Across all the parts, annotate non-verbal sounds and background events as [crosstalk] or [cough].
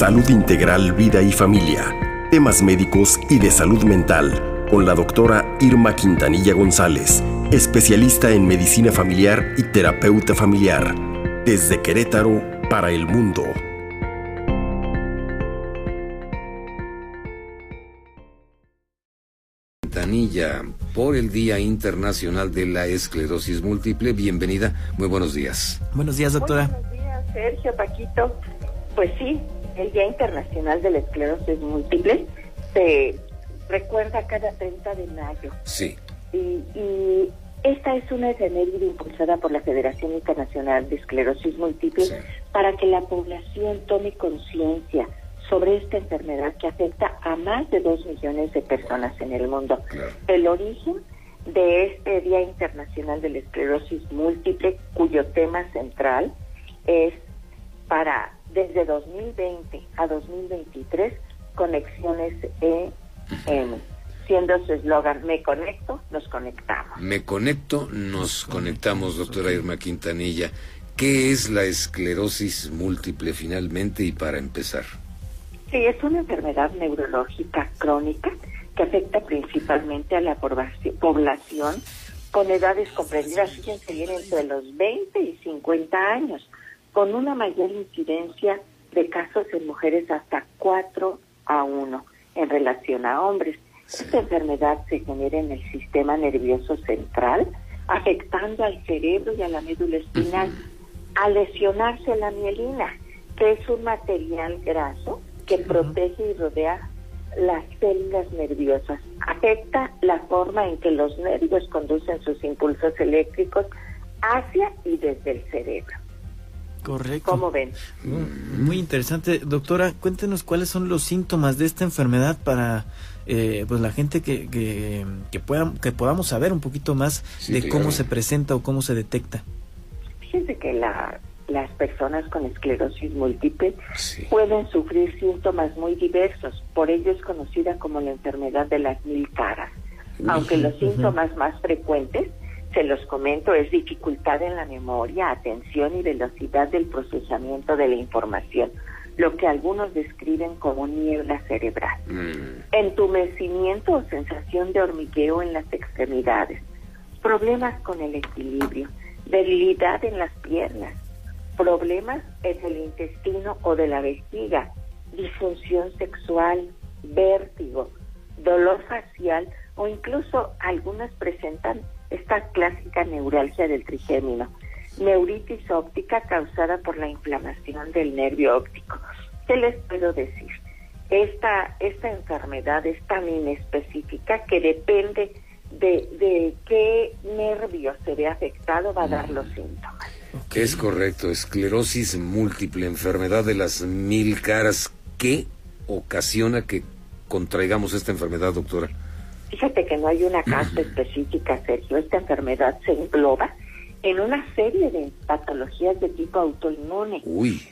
Salud Integral, Vida y Familia. Temas médicos y de salud mental con la doctora Irma Quintanilla González, especialista en medicina familiar y terapeuta familiar. Desde Querétaro para el mundo. Quintanilla, por el Día Internacional de la Esclerosis Múltiple. Bienvenida, muy buenos días. Buenos días, doctora. buenos días, Sergio, Paquito. Pues sí, el Día Internacional de la Esclerosis Múltiple se recuerda cada 30 de mayo. Sí. Y, esta es una efeméride impulsada por la Federación Internacional de Esclerosis Múltiple para que la población tome conciencia sobre esta enfermedad que afecta a más de dos millones de personas en el mundo. El origen de este Día Internacional de la Esclerosis Múltiple, cuyo tema central es para desde 2020 a 2023 conexiones en siendo su eslogan, me conecto, nos conectamos. Me conecto, nos conectamos, doctora Irma Quintanilla. ¿Qué es la esclerosis múltiple finalmente y para empezar? Sí, es una enfermedad neurológica crónica que afecta principalmente a la población con edades comprendidas, fíjense bien, entre los 20 y 50 años, con una mayor incidencia de casos en mujeres hasta 4 a 1 en relación a hombres. Esta enfermedad se genera en el sistema nervioso central, afectando al cerebro y a la médula espinal. Al lesionarse la mielina, que es un material graso que protege y rodea las células nerviosas. Afecta la forma en que los nervios conducen sus impulsos eléctricos hacia y desde el cerebro. Correcto. ¿Cómo ven? Muy interesante. Doctora, cuéntenos cuáles son los síntomas de esta enfermedad para eh, pues la gente que, que, que, pueda, que podamos saber un poquito más de cómo se presenta o cómo se detecta. Fíjense que la, las personas con esclerosis múltiple pueden sufrir síntomas muy diversos. Por ello es conocida como la enfermedad de las mil caras. Aunque los síntomas más frecuentes se los comento, es dificultad en la memoria, atención y velocidad del procesamiento de la información, lo que algunos describen como niebla cerebral. Mm. Entumecimiento o sensación de hormigueo en las extremidades, problemas con el equilibrio, debilidad en las piernas, problemas en el intestino o de la vejiga, disfunción sexual, vértigo, dolor facial o incluso algunas presentan esta clásica neuralgia del trigémino, neuritis óptica causada por la inflamación del nervio óptico. ¿Qué les puedo decir? Esta, esta enfermedad es tan inespecífica que depende de, de qué nervio se ve afectado va a dar los síntomas. Es correcto, esclerosis múltiple, enfermedad de las mil caras. ¿Qué ocasiona que contraigamos esta enfermedad, doctora? Fíjate que no hay una [clears throat] causa específica, Sergio. Esta enfermedad se engloba en una serie de patologías de tipo autoinmune,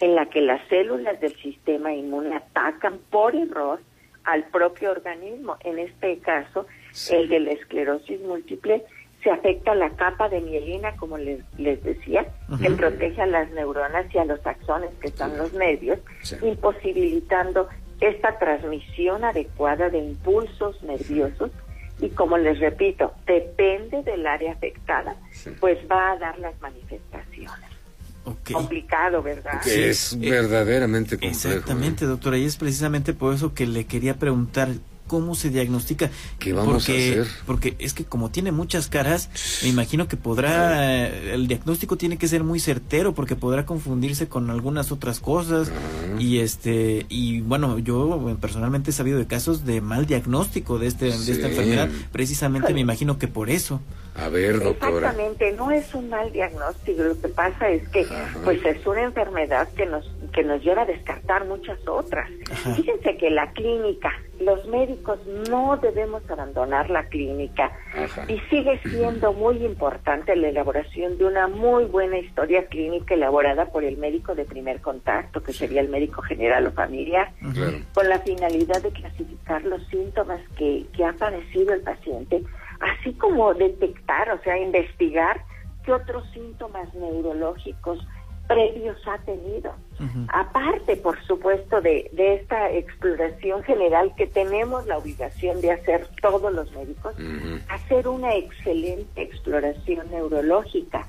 en la que las células del sistema inmune atacan por error al propio organismo. En este caso, el de la esclerosis múltiple, se afecta la capa de mielina, como les, les decía, que protege a las neuronas y a los axones, que son los nervios, imposibilitando esta transmisión adecuada de impulsos nerviosos y como les repito, depende del área afectada, pues va a dar las manifestaciones. Complicado, ¿verdad? Que es verdaderamente complejo. Exactamente, doctora, y es precisamente por eso que le quería preguntar cómo se diagnostica. ¿Qué vamos porque, a hacer? Porque es que como tiene muchas caras, me imagino que podrá, el diagnóstico tiene que ser muy certero porque podrá confundirse con algunas otras cosas y este y bueno, yo personalmente he sabido de casos de mal diagnóstico de este de esta enfermedad, precisamente me imagino que por eso. A ver, doctora. Exactamente, no es un mal diagnóstico, lo que pasa es que pues es una enfermedad que nos que nos lleva a descartar muchas otras. Fíjense que la clínica, los médicos no debemos abandonar la clínica. Y sigue siendo muy importante la elaboración de una muy buena historia clínica elaborada por el médico de primer contacto, que sería el médico general o familiar, con la finalidad de clasificar los síntomas que, que ha padecido el paciente así como detectar, o sea, investigar qué otros síntomas neurológicos previos ha tenido. Aparte, por supuesto, de, de, esta exploración general que tenemos la obligación de hacer todos los médicos, hacer una excelente exploración neurológica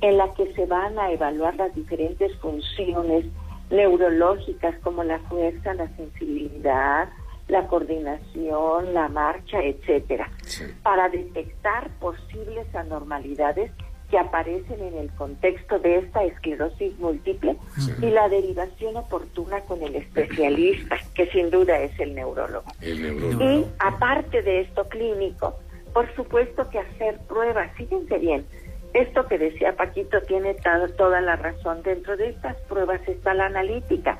en la que se van a evaluar las diferentes funciones neurológicas como la fuerza, la sensibilidad, la coordinación, la marcha, etcétera, para detectar posibles anormalidades que aparecen en el contexto de esta esclerosis múltiple y la derivación oportuna con el especialista, que sin duda es el neurólogo. Y aparte de esto clínico, por supuesto que hacer pruebas, fíjense bien, esto que decía Paquito tiene toda la razón, dentro de estas pruebas está la analítica.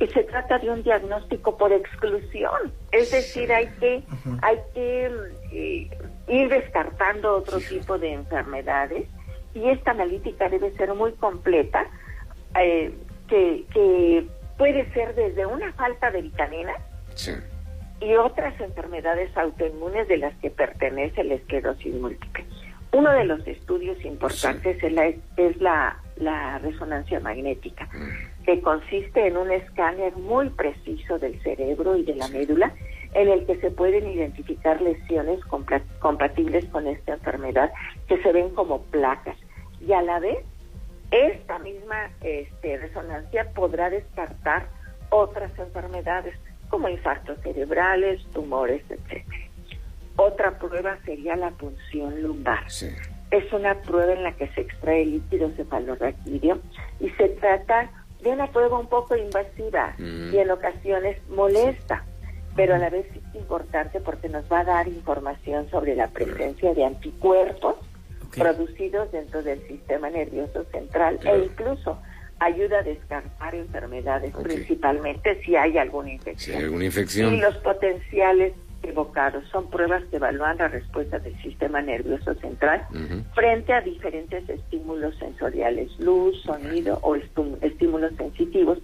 Y se trata de un diagnóstico por exclusión, es decir, hay que, hay que eh, ir descartando otro tipo de enfermedades y esta analítica debe ser muy completa, eh, que, que puede ser desde una falta de vitamina y otras enfermedades autoinmunes de las que pertenece la esclerosis múltiple. Uno de los estudios importantes es, la, es la, la resonancia magnética, mm. Que consiste en un escáner muy preciso del cerebro y de la médula en el que se pueden identificar lesiones compatibles con esta enfermedad que se ven como placas. Y a la vez, esta misma este, resonancia podrá descartar otras enfermedades como infartos cerebrales, tumores, etc. Otra prueba sería la punción lumbar. Es una prueba en la que se extrae líquido cefalorraquídeo y se trata de una prueba un poco invasiva mm. y en ocasiones molesta pero a la vez es importante porque nos va a dar información sobre la presencia de anticuerpos producidos dentro del sistema nervioso central e incluso ayuda a descartar enfermedades, principalmente si hay alguna infección. alguna infección. Y los potenciales evocados son pruebas que evalúan la respuesta del sistema nervioso central frente a diferentes estímulos sensoriales, luz, sonido o estímulos sensitivos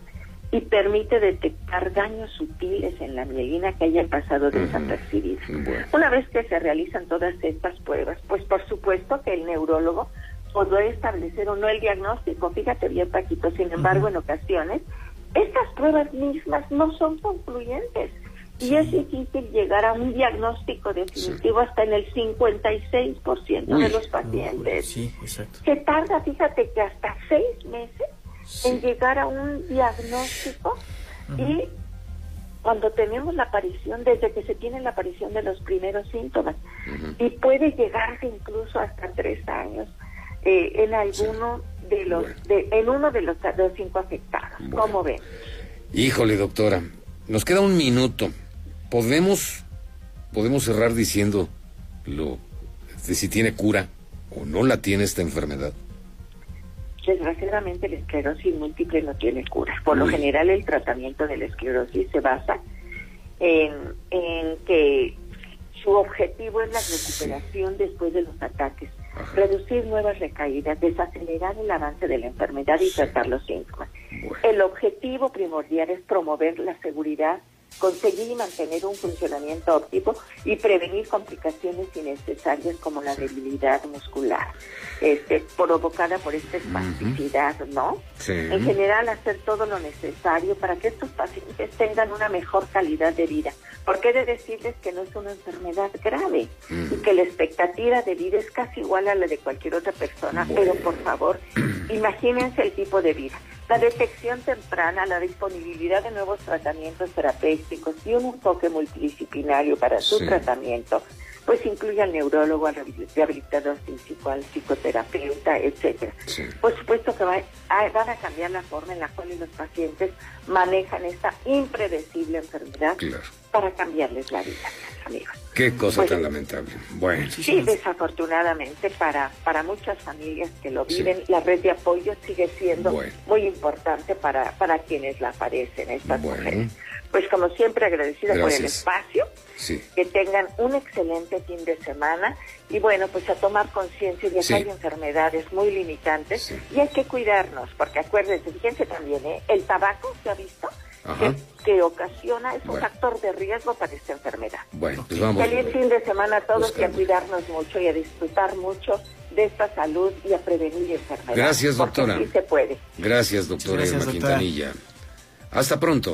y permite detectar daños sutiles en la mielina que hayan pasado desapercibidos. Una vez que se realizan todas estas pruebas, pues por supuesto que el neurólogo podrá establecer o no el diagnóstico. Fíjate bien, Paquito, sin embargo, en ocasiones, estas pruebas mismas no son concluyentes. Y es difícil llegar a un diagnóstico definitivo hasta en el 56% de los pacientes. Sí, exacto. Se tarda, fíjate que hasta seis meses en llegar a un diagnóstico y cuando tenemos la aparición, desde que se tiene la aparición de los primeros síntomas, y puede llegarse incluso hasta tres años eh, en alguno de los, de, en uno de los, cinco afectados. ¿Cómo ven? Híjole, doctora, nos queda un minuto. Podemos, podemos cerrar diciendo lo de si tiene cura o no la tiene esta enfermedad. Desgraciadamente la esclerosis múltiple no tiene cura. Por lo general el tratamiento de la esclerosis se basa en, que su objetivo es la recuperación después de los ataques, reducir nuevas recaídas, desacelerar el avance de la enfermedad y tratar los síntomas. El objetivo primordial es promover la seguridad conseguir y mantener un funcionamiento óptimo y prevenir complicaciones innecesarias como la debilidad muscular, este, provocada por esta espasticidad, ¿no? En general, hacer todo lo necesario para que estos pacientes tengan una mejor calidad de vida. Porque he de decirles que no es una enfermedad grave y que la expectativa de vida es casi igual a la de cualquier otra persona, pero por favor, [clears throat] imagínense el tipo de vida la detección temprana, la disponibilidad de nuevos tratamientos terapéuticos y un enfoque multidisciplinario para su tratamiento, pues incluye al neurólogo, al rehabilitador físico, al psicoterapeuta, etcétera. Por supuesto que van a cambiar la forma en la cual los pacientes manejan esta impredecible enfermedad para cambiarles la vida, amigos. Qué cosa tan lamentable. Bueno. Sí, desafortunadamente para, para muchas familias que lo viven, la red de apoyo sigue siendo muy importante para, para quienes la padecen, estas mujeres. Pues como siempre agradecida por el espacio, que tengan un excelente fin de semana y bueno, pues a tomar conciencia de que hay enfermedades muy limitantes y hay que cuidarnos, porque acuérdense, fíjense también, ¿eh? el tabaco, ¿se ha visto? Que, ocasiona, es un factor de riesgo para esta enfermedad. Bueno, pues vamos. Feliz fin de semana a todos y a cuidarnos mucho y a disfrutar mucho de esta salud y a prevenir enfermedades. Gracias, doctora. Sí se puede. Gracias, doctora Irma Quintanilla. Hasta pronto.